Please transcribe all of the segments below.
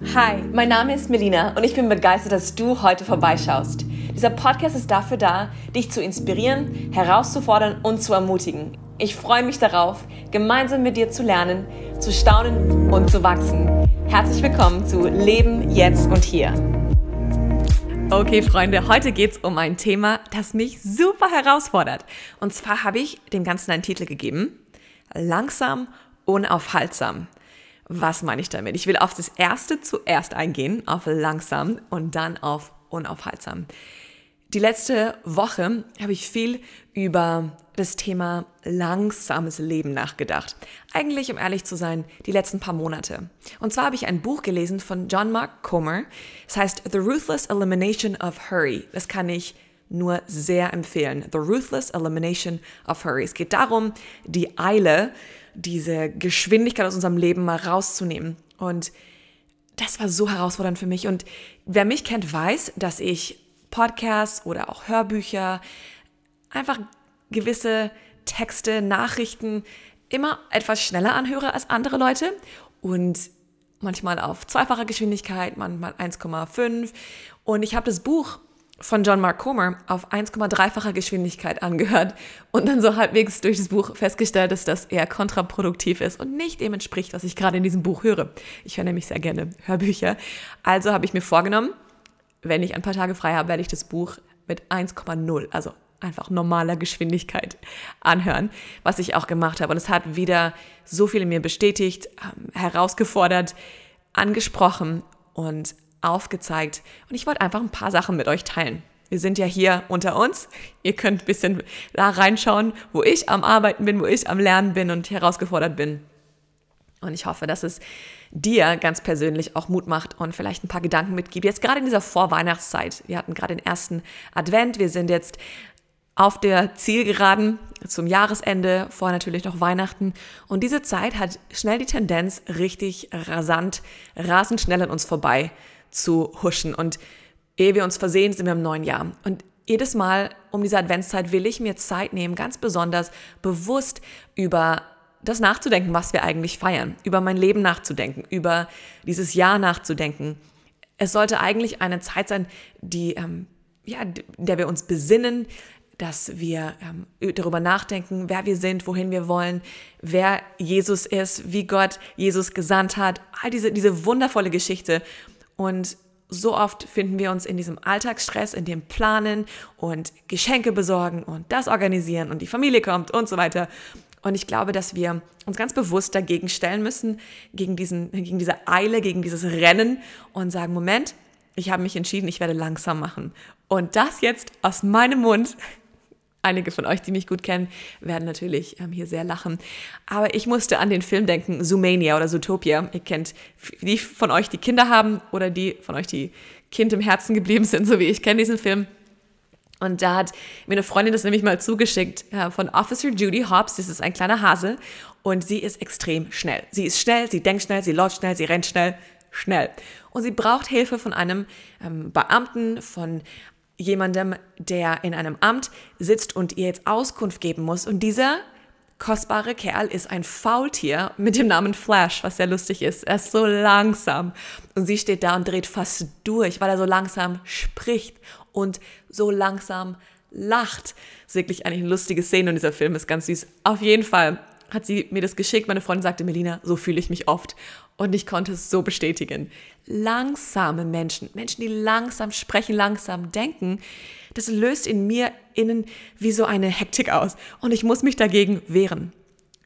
Hi, mein Name ist Melina und ich bin begeistert, dass du heute vorbeischaust. Dieser Podcast ist dafür da, dich zu inspirieren, herauszufordern und zu ermutigen. Ich freue mich darauf, gemeinsam mit dir zu lernen, zu staunen und zu wachsen. Herzlich willkommen zu Leben jetzt und hier. Okay, Freunde, heute geht es um ein Thema, das mich super herausfordert. Und zwar habe ich dem Ganzen einen Titel gegeben. Langsam, unaufhaltsam. Was meine ich damit? Ich will auf das erste zuerst eingehen, auf langsam und dann auf unaufhaltsam. Die letzte Woche habe ich viel über das Thema langsames Leben nachgedacht. Eigentlich, um ehrlich zu sein, die letzten paar Monate. Und zwar habe ich ein Buch gelesen von John Mark Comer. Es heißt The Ruthless Elimination of Hurry. Das kann ich nur sehr empfehlen. The Ruthless Elimination of Hurry. Es geht darum, die Eile diese Geschwindigkeit aus unserem Leben mal rauszunehmen. Und das war so herausfordernd für mich. Und wer mich kennt, weiß, dass ich Podcasts oder auch Hörbücher, einfach gewisse Texte, Nachrichten immer etwas schneller anhöre als andere Leute und manchmal auf zweifacher Geschwindigkeit, manchmal 1,5. Und ich habe das Buch von John Mark Comer auf 1,3-facher Geschwindigkeit angehört und dann so halbwegs durch das Buch festgestellt, dass das eher kontraproduktiv ist und nicht dem entspricht, was ich gerade in diesem Buch höre. Ich höre nämlich sehr gerne Hörbücher. Also habe ich mir vorgenommen, wenn ich ein paar Tage frei habe, werde ich das Buch mit 1,0, also einfach normaler Geschwindigkeit anhören, was ich auch gemacht habe. Und es hat wieder so viel in mir bestätigt, ähm, herausgefordert, angesprochen und aufgezeigt. Und ich wollte einfach ein paar Sachen mit euch teilen. Wir sind ja hier unter uns. Ihr könnt ein bisschen da reinschauen, wo ich am Arbeiten bin, wo ich am Lernen bin und herausgefordert bin. Und ich hoffe, dass es dir ganz persönlich auch Mut macht und vielleicht ein paar Gedanken mitgibt. Jetzt gerade in dieser Vorweihnachtszeit. Wir hatten gerade den ersten Advent. Wir sind jetzt auf der Zielgeraden zum Jahresende, vor natürlich noch Weihnachten. Und diese Zeit hat schnell die Tendenz, richtig rasant, rasend schnell an uns vorbei zu huschen. Und ehe wir uns versehen, sind wir im neuen Jahr. Und jedes Mal um diese Adventszeit will ich mir Zeit nehmen, ganz besonders bewusst über das nachzudenken, was wir eigentlich feiern, über mein Leben nachzudenken, über dieses Jahr nachzudenken. Es sollte eigentlich eine Zeit sein, die, ähm, ja, in der wir uns besinnen, dass wir ähm, darüber nachdenken, wer wir sind, wohin wir wollen, wer Jesus ist, wie Gott Jesus gesandt hat, all diese, diese wundervolle Geschichte. Und so oft finden wir uns in diesem Alltagsstress, in dem Planen und Geschenke besorgen und das organisieren und die Familie kommt und so weiter. Und ich glaube, dass wir uns ganz bewusst dagegen stellen müssen, gegen, diesen, gegen diese Eile, gegen dieses Rennen und sagen, Moment, ich habe mich entschieden, ich werde langsam machen. Und das jetzt aus meinem Mund Einige von euch, die mich gut kennen, werden natürlich ähm, hier sehr lachen. Aber ich musste an den Film denken, Zoomania oder Zootopia. Ihr kennt die von euch, die Kinder haben oder die von euch, die Kind im Herzen geblieben sind, so wie ich kenne diesen Film. Und da hat mir eine Freundin das nämlich mal zugeschickt äh, von Officer Judy Hobbs. Das ist ein kleiner Hase und sie ist extrem schnell. Sie ist schnell, sie denkt schnell, sie läuft schnell, sie rennt schnell, schnell. Und sie braucht Hilfe von einem ähm, Beamten, von jemandem, der in einem Amt sitzt und ihr jetzt Auskunft geben muss. Und dieser kostbare Kerl ist ein Faultier mit dem Namen Flash, was sehr lustig ist. Er ist so langsam. Und sie steht da und dreht fast durch, weil er so langsam spricht und so langsam lacht. Das ist wirklich eigentlich eine lustige Szene und dieser Film ist ganz süß. Auf jeden Fall hat sie mir das geschickt. Meine Freundin sagte, Melina, so fühle ich mich oft. Und ich konnte es so bestätigen. Langsame Menschen, Menschen, die langsam sprechen, langsam denken, das löst in mir innen wie so eine Hektik aus. Und ich muss mich dagegen wehren.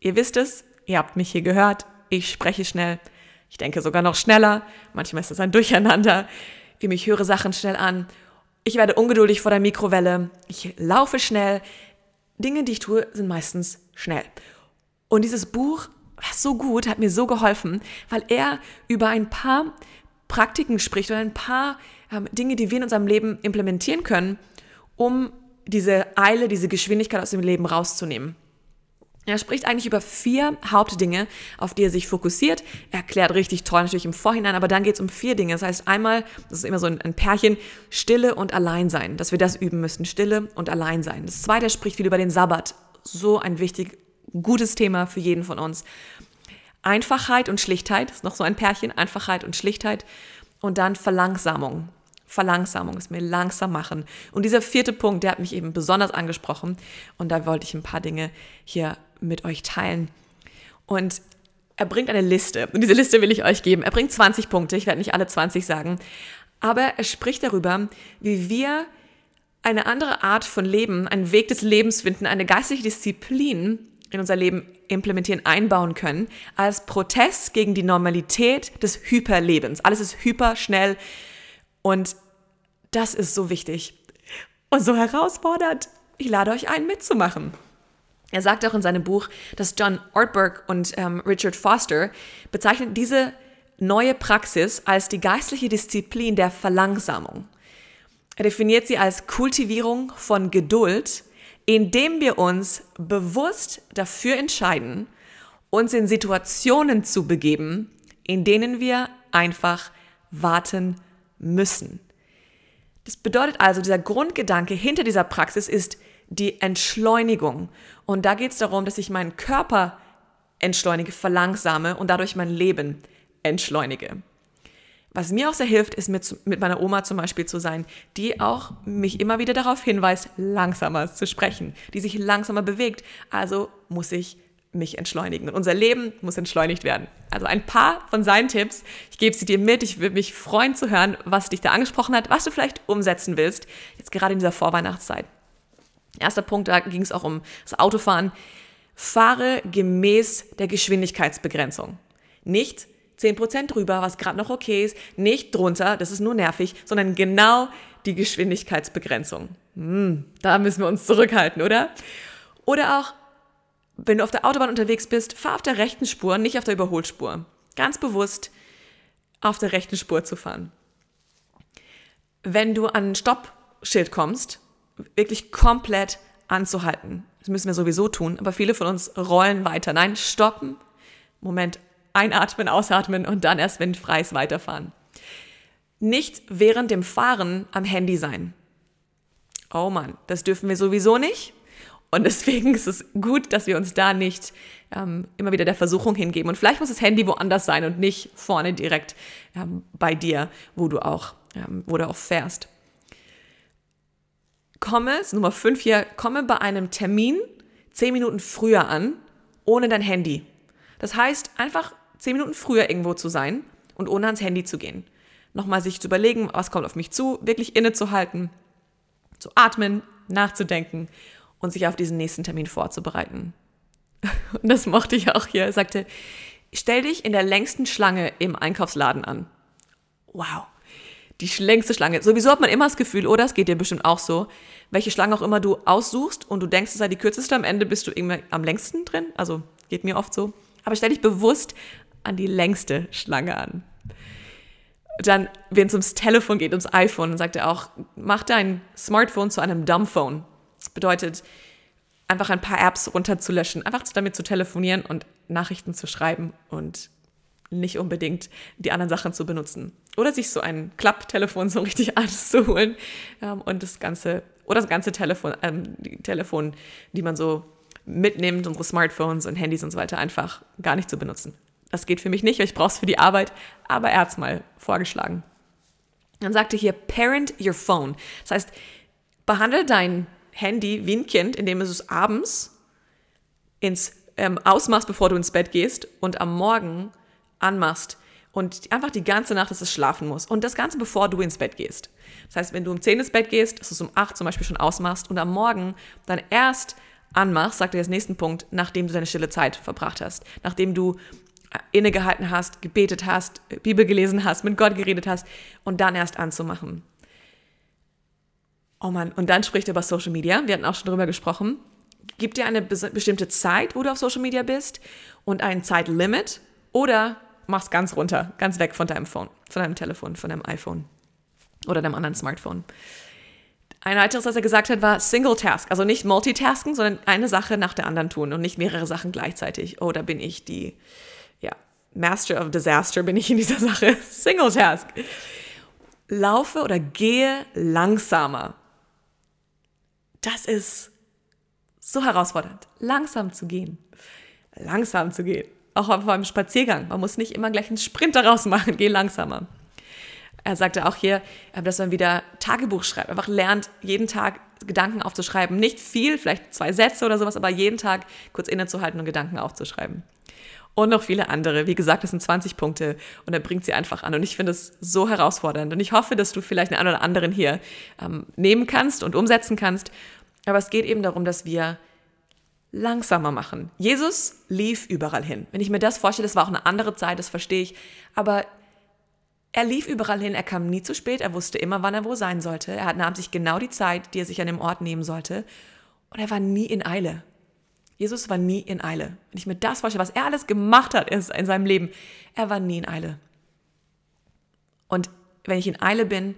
Ihr wisst es, ihr habt mich hier gehört, ich spreche schnell. Ich denke sogar noch schneller. Manchmal ist das ein Durcheinander. Ich höre Sachen schnell an. Ich werde ungeduldig vor der Mikrowelle. Ich laufe schnell. Dinge, die ich tue, sind meistens schnell. Und dieses Buch war so gut, hat mir so geholfen, weil er über ein paar Praktiken spricht oder ein paar ähm, Dinge, die wir in unserem Leben implementieren können, um diese Eile, diese Geschwindigkeit aus dem Leben rauszunehmen. Er spricht eigentlich über vier Hauptdinge, auf die er sich fokussiert. Er erklärt richtig toll natürlich im Vorhinein, aber dann geht es um vier Dinge. Das heißt einmal, das ist immer so ein, Pärchen, Stille und Alleinsein, dass wir das üben müssen, Stille und Alleinsein. Das zweite, spricht viel über den Sabbat. So ein wichtig, gutes Thema für jeden von uns. Einfachheit und Schlichtheit, ist noch so ein Pärchen, Einfachheit und Schlichtheit. Und dann Verlangsamung. Verlangsamung, es mir langsam machen. Und dieser vierte Punkt, der hat mich eben besonders angesprochen. Und da wollte ich ein paar Dinge hier mit euch teilen. Und er bringt eine Liste. Und diese Liste will ich euch geben. Er bringt 20 Punkte. Ich werde nicht alle 20 sagen. Aber er spricht darüber, wie wir eine andere Art von Leben, einen Weg des Lebens finden, eine geistliche Disziplin in unser Leben implementieren, einbauen können, als Protest gegen die Normalität des Hyperlebens. Alles ist hyper, schnell und das ist so wichtig und so herausfordernd. Ich lade euch ein, mitzumachen. Er sagt auch in seinem Buch, dass John Ortberg und ähm, Richard Foster bezeichnen diese neue Praxis als die geistliche Disziplin der Verlangsamung. Er definiert sie als Kultivierung von Geduld, indem wir uns bewusst dafür entscheiden, uns in Situationen zu begeben, in denen wir einfach warten müssen. Das bedeutet also, dieser Grundgedanke hinter dieser Praxis ist die Entschleunigung. Und da geht es darum, dass ich meinen Körper entschleunige, verlangsame und dadurch mein Leben entschleunige. Was mir auch sehr hilft, ist mit, mit meiner Oma zum Beispiel zu sein, die auch mich immer wieder darauf hinweist, langsamer zu sprechen, die sich langsamer bewegt. Also muss ich mich entschleunigen. Und unser Leben muss entschleunigt werden. Also ein paar von seinen Tipps. Ich gebe sie dir mit. Ich würde mich freuen zu hören, was dich da angesprochen hat, was du vielleicht umsetzen willst, jetzt gerade in dieser Vorweihnachtszeit. Erster Punkt, da ging es auch um das Autofahren. Fahre gemäß der Geschwindigkeitsbegrenzung. Nicht 10% drüber, was gerade noch okay ist, nicht drunter, das ist nur nervig, sondern genau die Geschwindigkeitsbegrenzung. Hm, da müssen wir uns zurückhalten, oder? Oder auch, wenn du auf der Autobahn unterwegs bist, fahr auf der rechten Spur, nicht auf der Überholspur. Ganz bewusst auf der rechten Spur zu fahren. Wenn du an ein Stoppschild kommst, wirklich komplett anzuhalten. Das müssen wir sowieso tun, aber viele von uns rollen weiter. Nein, stoppen, Moment einatmen, ausatmen und dann erst, wenn frei ist, weiterfahren. Nicht während dem Fahren am Handy sein. Oh Mann, das dürfen wir sowieso nicht. Und deswegen ist es gut, dass wir uns da nicht ähm, immer wieder der Versuchung hingeben. Und vielleicht muss das Handy woanders sein und nicht vorne direkt ähm, bei dir, wo du auch, ähm, wo du auch fährst. Komme, Nummer 5 hier, komme bei einem Termin zehn Minuten früher an, ohne dein Handy. Das heißt, einfach zehn Minuten früher irgendwo zu sein und ohne ans Handy zu gehen. Nochmal sich zu überlegen, was kommt auf mich zu, wirklich innezuhalten, zu atmen, nachzudenken und sich auf diesen nächsten Termin vorzubereiten. Und das mochte ich auch hier. Er sagte, stell dich in der längsten Schlange im Einkaufsladen an. Wow. Die längste Schlange. Sowieso hat man immer das Gefühl, oder es geht dir bestimmt auch so, welche Schlange auch immer du aussuchst und du denkst, es sei die kürzeste, am Ende bist du irgendwie am längsten drin. Also geht mir oft so. Aber stell dich bewusst an die längste Schlange an. Dann, wenn es ums Telefon geht, ums iPhone, dann sagt er auch, mach dein Smartphone zu einem Dumbphone. Das bedeutet, einfach ein paar Apps runterzulöschen, einfach damit zu telefonieren und Nachrichten zu schreiben und nicht unbedingt die anderen Sachen zu benutzen. Oder sich so ein Klapptelefon so richtig anzuholen ähm, und das ganze, oder das ganze Telefon, ähm, die Telefon, die man so mitnimmt, unsere Smartphones und Handys und so weiter, einfach gar nicht zu benutzen. Das geht für mich nicht, weil ich brauche es für die Arbeit, aber er hat es mal vorgeschlagen. Dann sagte hier, parent your phone. Das heißt, behandle dein Handy wie ein Kind, indem du es abends ins ähm, ausmachst, bevor du ins Bett gehst und am Morgen anmachst und einfach die ganze Nacht, dass es schlafen muss. Und das Ganze, bevor du ins Bett gehst. Das heißt, wenn du um 10 ins Bett gehst, dass du es um 8 zum Beispiel schon ausmachst und am Morgen dann erst anmachst, sagt er jetzt nächsten Punkt, nachdem du deine stille Zeit verbracht hast, nachdem du innegehalten hast, gebetet hast, Bibel gelesen hast, mit Gott geredet hast und dann erst anzumachen. Oh Mann, und dann spricht er über Social Media. Wir hatten auch schon drüber gesprochen. Gib dir eine bestimmte Zeit, wo du auf Social Media bist und ein Zeitlimit oder mach's ganz runter, ganz weg von deinem Phone, von deinem Telefon, von deinem iPhone oder deinem anderen Smartphone. Ein weiteres, was er gesagt hat, war Single Task, also nicht Multitasken, sondern eine Sache nach der anderen tun und nicht mehrere Sachen gleichzeitig. Oh, da bin ich die Master of Disaster bin ich in dieser Sache. Single Task. Laufe oder gehe langsamer. Das ist so herausfordernd, langsam zu gehen. Langsam zu gehen. auch beim Spaziergang. Man muss nicht immer gleich einen Sprint daraus machen, geh langsamer. Er sagte auch hier, äh, dass man wieder Tagebuch schreibt, einfach lernt, jeden Tag Gedanken aufzuschreiben. Nicht viel, vielleicht zwei Sätze oder sowas, aber jeden Tag kurz innezuhalten und Gedanken aufzuschreiben. Und noch viele andere. Wie gesagt, das sind 20 Punkte und er bringt sie einfach an. Und ich finde es so herausfordernd. Und ich hoffe, dass du vielleicht einen oder anderen hier ähm, nehmen kannst und umsetzen kannst. Aber es geht eben darum, dass wir langsamer machen. Jesus lief überall hin. Wenn ich mir das vorstelle, das war auch eine andere Zeit, das verstehe ich. Aber er lief überall hin, er kam nie zu spät, er wusste immer, wann er wo sein sollte. Er nahm sich genau die Zeit, die er sich an dem Ort nehmen sollte. Und er war nie in Eile. Jesus war nie in Eile. Wenn ich mir das vorstelle, was er alles gemacht hat in seinem Leben, er war nie in Eile. Und wenn ich in Eile bin,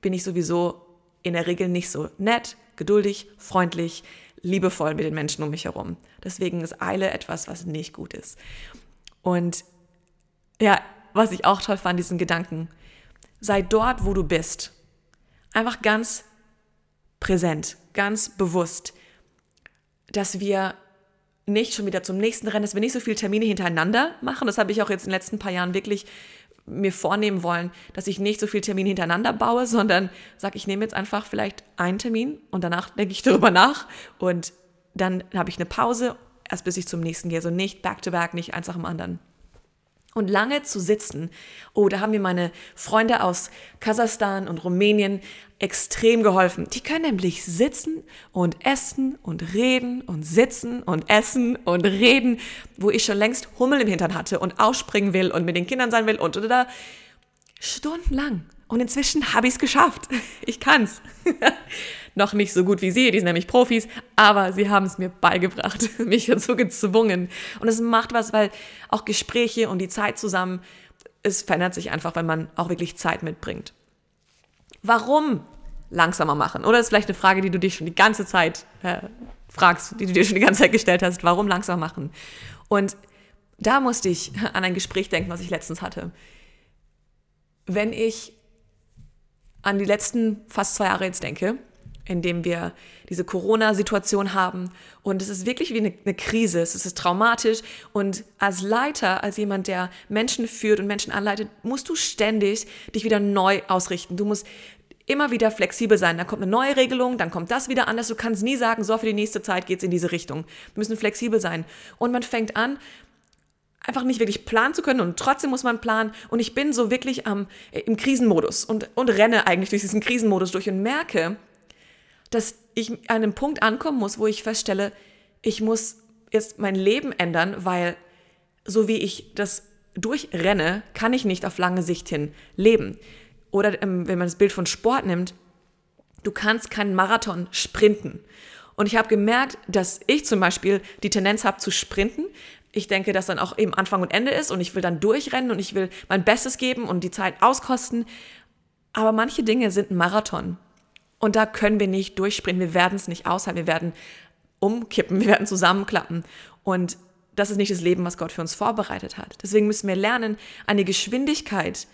bin ich sowieso in der Regel nicht so nett, geduldig, freundlich, liebevoll mit den Menschen um mich herum. Deswegen ist Eile etwas, was nicht gut ist. Und ja, was ich auch toll fand, diesen Gedanken, sei dort, wo du bist. Einfach ganz präsent, ganz bewusst, dass wir nicht schon wieder zum nächsten Rennen, dass wir nicht so viele Termine hintereinander machen. Das habe ich auch jetzt in den letzten paar Jahren wirklich mir vornehmen wollen, dass ich nicht so viele Termine hintereinander baue, sondern sage, ich nehme jetzt einfach vielleicht einen Termin und danach denke ich darüber nach und dann habe ich eine Pause, erst bis ich zum nächsten gehe. Also nicht back to back, nicht eins nach dem anderen. Und lange zu sitzen, oh, da haben mir meine Freunde aus Kasachstan und Rumänien extrem geholfen. Die können nämlich sitzen und essen und reden und sitzen und essen und reden, wo ich schon längst Hummel im Hintern hatte und ausspringen will und mit den Kindern sein will und da. Stundenlang. Und inzwischen habe ich es geschafft. Ich kann's. noch nicht so gut wie sie, die sind nämlich Profis, aber sie haben es mir beigebracht, mich dazu gezwungen. Und es macht was, weil auch Gespräche und die Zeit zusammen, es verändert sich einfach, wenn man auch wirklich Zeit mitbringt. Warum langsamer machen? Oder ist vielleicht eine Frage, die du dich schon die ganze Zeit äh, fragst, die du dir schon die ganze Zeit gestellt hast. Warum langsamer machen? Und da musste ich an ein Gespräch denken, was ich letztens hatte. Wenn ich an die letzten fast zwei Jahre jetzt denke, in dem wir diese Corona-Situation haben. Und es ist wirklich wie eine, eine, Krise. Es ist traumatisch. Und als Leiter, als jemand, der Menschen führt und Menschen anleitet, musst du ständig dich wieder neu ausrichten. Du musst immer wieder flexibel sein. Dann kommt eine neue Regelung, dann kommt das wieder anders. Du kannst nie sagen, so für die nächste Zeit geht's in diese Richtung. Wir müssen flexibel sein. Und man fängt an, einfach nicht wirklich planen zu können und trotzdem muss man planen. Und ich bin so wirklich am, im Krisenmodus und, und renne eigentlich durch diesen Krisenmodus durch und merke, dass ich an einem Punkt ankommen muss, wo ich feststelle, ich muss jetzt mein Leben ändern, weil so wie ich das durchrenne, kann ich nicht auf lange Sicht hin leben. Oder ähm, wenn man das Bild von Sport nimmt, du kannst keinen Marathon sprinten. Und ich habe gemerkt, dass ich zum Beispiel die Tendenz habe zu sprinten. Ich denke, dass dann auch eben Anfang und Ende ist und ich will dann durchrennen und ich will mein Bestes geben und die Zeit auskosten. Aber manche Dinge sind ein Marathon. Und da können wir nicht durchspringen. Wir werden es nicht aushalten. Wir werden umkippen. Wir werden zusammenklappen. Und das ist nicht das Leben, was Gott für uns vorbereitet hat. Deswegen müssen wir lernen, eine Geschwindigkeit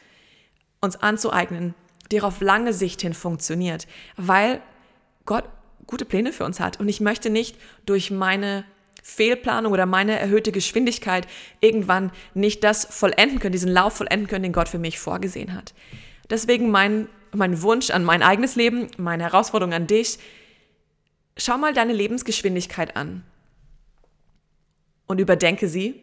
uns anzueignen, die auf lange Sicht hin funktioniert, weil Gott gute Pläne für uns hat. Und ich möchte nicht durch meine Fehlplanung oder meine erhöhte Geschwindigkeit irgendwann nicht das vollenden können, diesen Lauf vollenden können, den Gott für mich vorgesehen hat. Deswegen mein mein Wunsch an mein eigenes Leben, meine Herausforderung an dich. Schau mal deine Lebensgeschwindigkeit an und überdenke sie.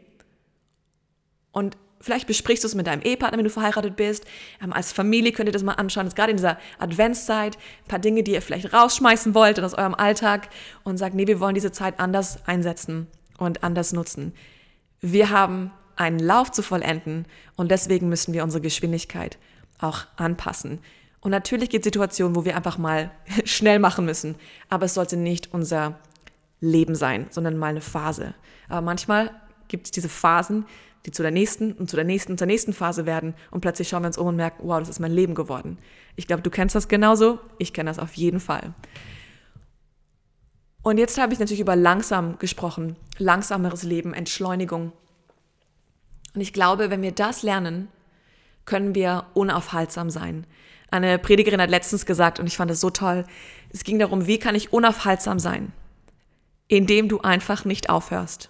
Und vielleicht besprichst du es mit deinem Ehepartner, wenn du verheiratet bist. Ähm, als Familie könnt ihr das mal anschauen. Jetzt gerade in dieser Adventszeit ein paar Dinge, die ihr vielleicht rausschmeißen wollt aus eurem Alltag und sagt, nee, wir wollen diese Zeit anders einsetzen und anders nutzen. Wir haben einen Lauf zu vollenden und deswegen müssen wir unsere Geschwindigkeit auch anpassen. Und natürlich gibt es Situationen, wo wir einfach mal schnell machen müssen, aber es sollte nicht unser Leben sein, sondern mal eine Phase. Aber manchmal gibt es diese Phasen, die zu der nächsten und zu der nächsten und zur nächsten Phase werden und plötzlich schauen wir uns um und merken, wow, das ist mein Leben geworden. Ich glaube, du kennst das genauso, ich kenne das auf jeden Fall. Und jetzt habe ich natürlich über langsam gesprochen, langsameres Leben, Entschleunigung. Und ich glaube, wenn wir das lernen, können wir unaufhaltsam sein. Eine Predigerin hat letztens gesagt, und ich fand es so toll, es ging darum, wie kann ich unaufhaltsam sein? Indem du einfach nicht aufhörst,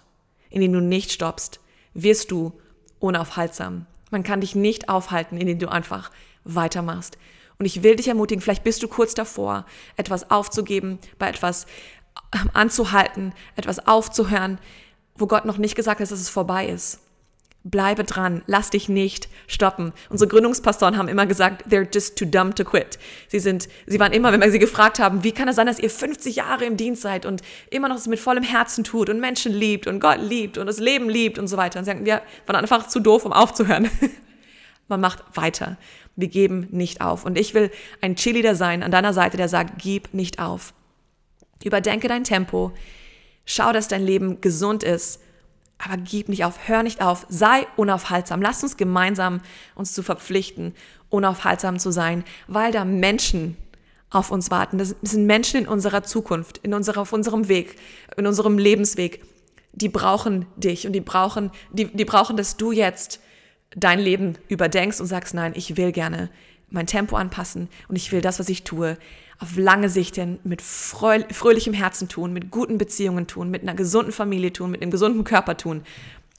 indem du nicht stoppst. wirst du unaufhaltsam. Man kann dich nicht aufhalten, indem du einfach weitermachst. Und ich will dich ermutigen, vielleicht bist du kurz davor, etwas aufzugeben, bei etwas ähm, anzuhalten, etwas aufzuhören, wo Gott noch nicht gesagt hat, dass es vorbei ist. Bleibe dran, lass dich nicht stoppen. Unsere Gründungspastoren haben immer gesagt, they're just too dumb to quit. Sie sind, sie waren immer, wenn wir sie gefragt haben, wie kann es sein, dass ihr 50 Jahre im Dienst seid und immer noch es mit vollem Herzen tut und Menschen liebt und Gott liebt und das Leben liebt und so weiter. Und sie sagen, wir waren einfach zu doof, um aufzuhören. Man macht weiter. Wir geben nicht auf. Und ich will ein Cheerleader sein an deiner Seite, der sagt, gib nicht auf. Überdenke dein Tempo. Schau, dass dein Leben gesund ist aber gib nicht auf, hör nicht auf, sei unaufhaltsam. Lass uns gemeinsam uns zu verpflichten, unaufhaltsam zu sein, weil da Menschen auf uns warten. Das sind Menschen in unserer Zukunft, in unserer, auf unserem Weg, in unserem Lebensweg. Die brauchen dich und die brauchen, die, die brauchen, dass du jetzt dein Leben überdenkst und sagst, nein, ich will gerne mein Tempo anpassen und ich will das, was ich tue, auf lange Sicht hin mit fröhlichem Herzen tun, mit guten Beziehungen tun, mit einer gesunden Familie tun, mit einem gesunden Körper tun.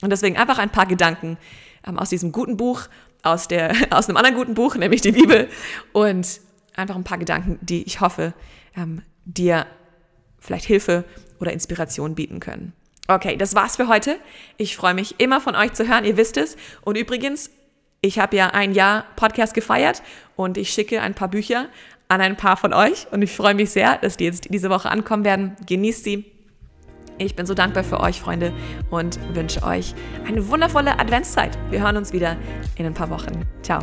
Und deswegen einfach ein paar Gedanken ähm, aus diesem guten Buch, aus, der, aus einem anderen guten Buch, nämlich die Bibel. Und einfach ein paar Gedanken, die ich hoffe, ähm, dir vielleicht Hilfe oder Inspiration bieten können. Okay, das war's für heute. Ich freue mich immer von euch zu hören, ihr wisst es. Und übrigens, ich habe ja ein Jahr Podcast gefeiert und ich schicke ein paar Bücher an ein paar von euch und ich freue mich sehr, dass die jetzt diese Woche ankommen werden. Genießt sie. Ich bin so dankbar für euch, Freunde, und wünsche euch eine wundervolle Adventszeit. Wir hören uns wieder in ein paar Wochen. Ciao.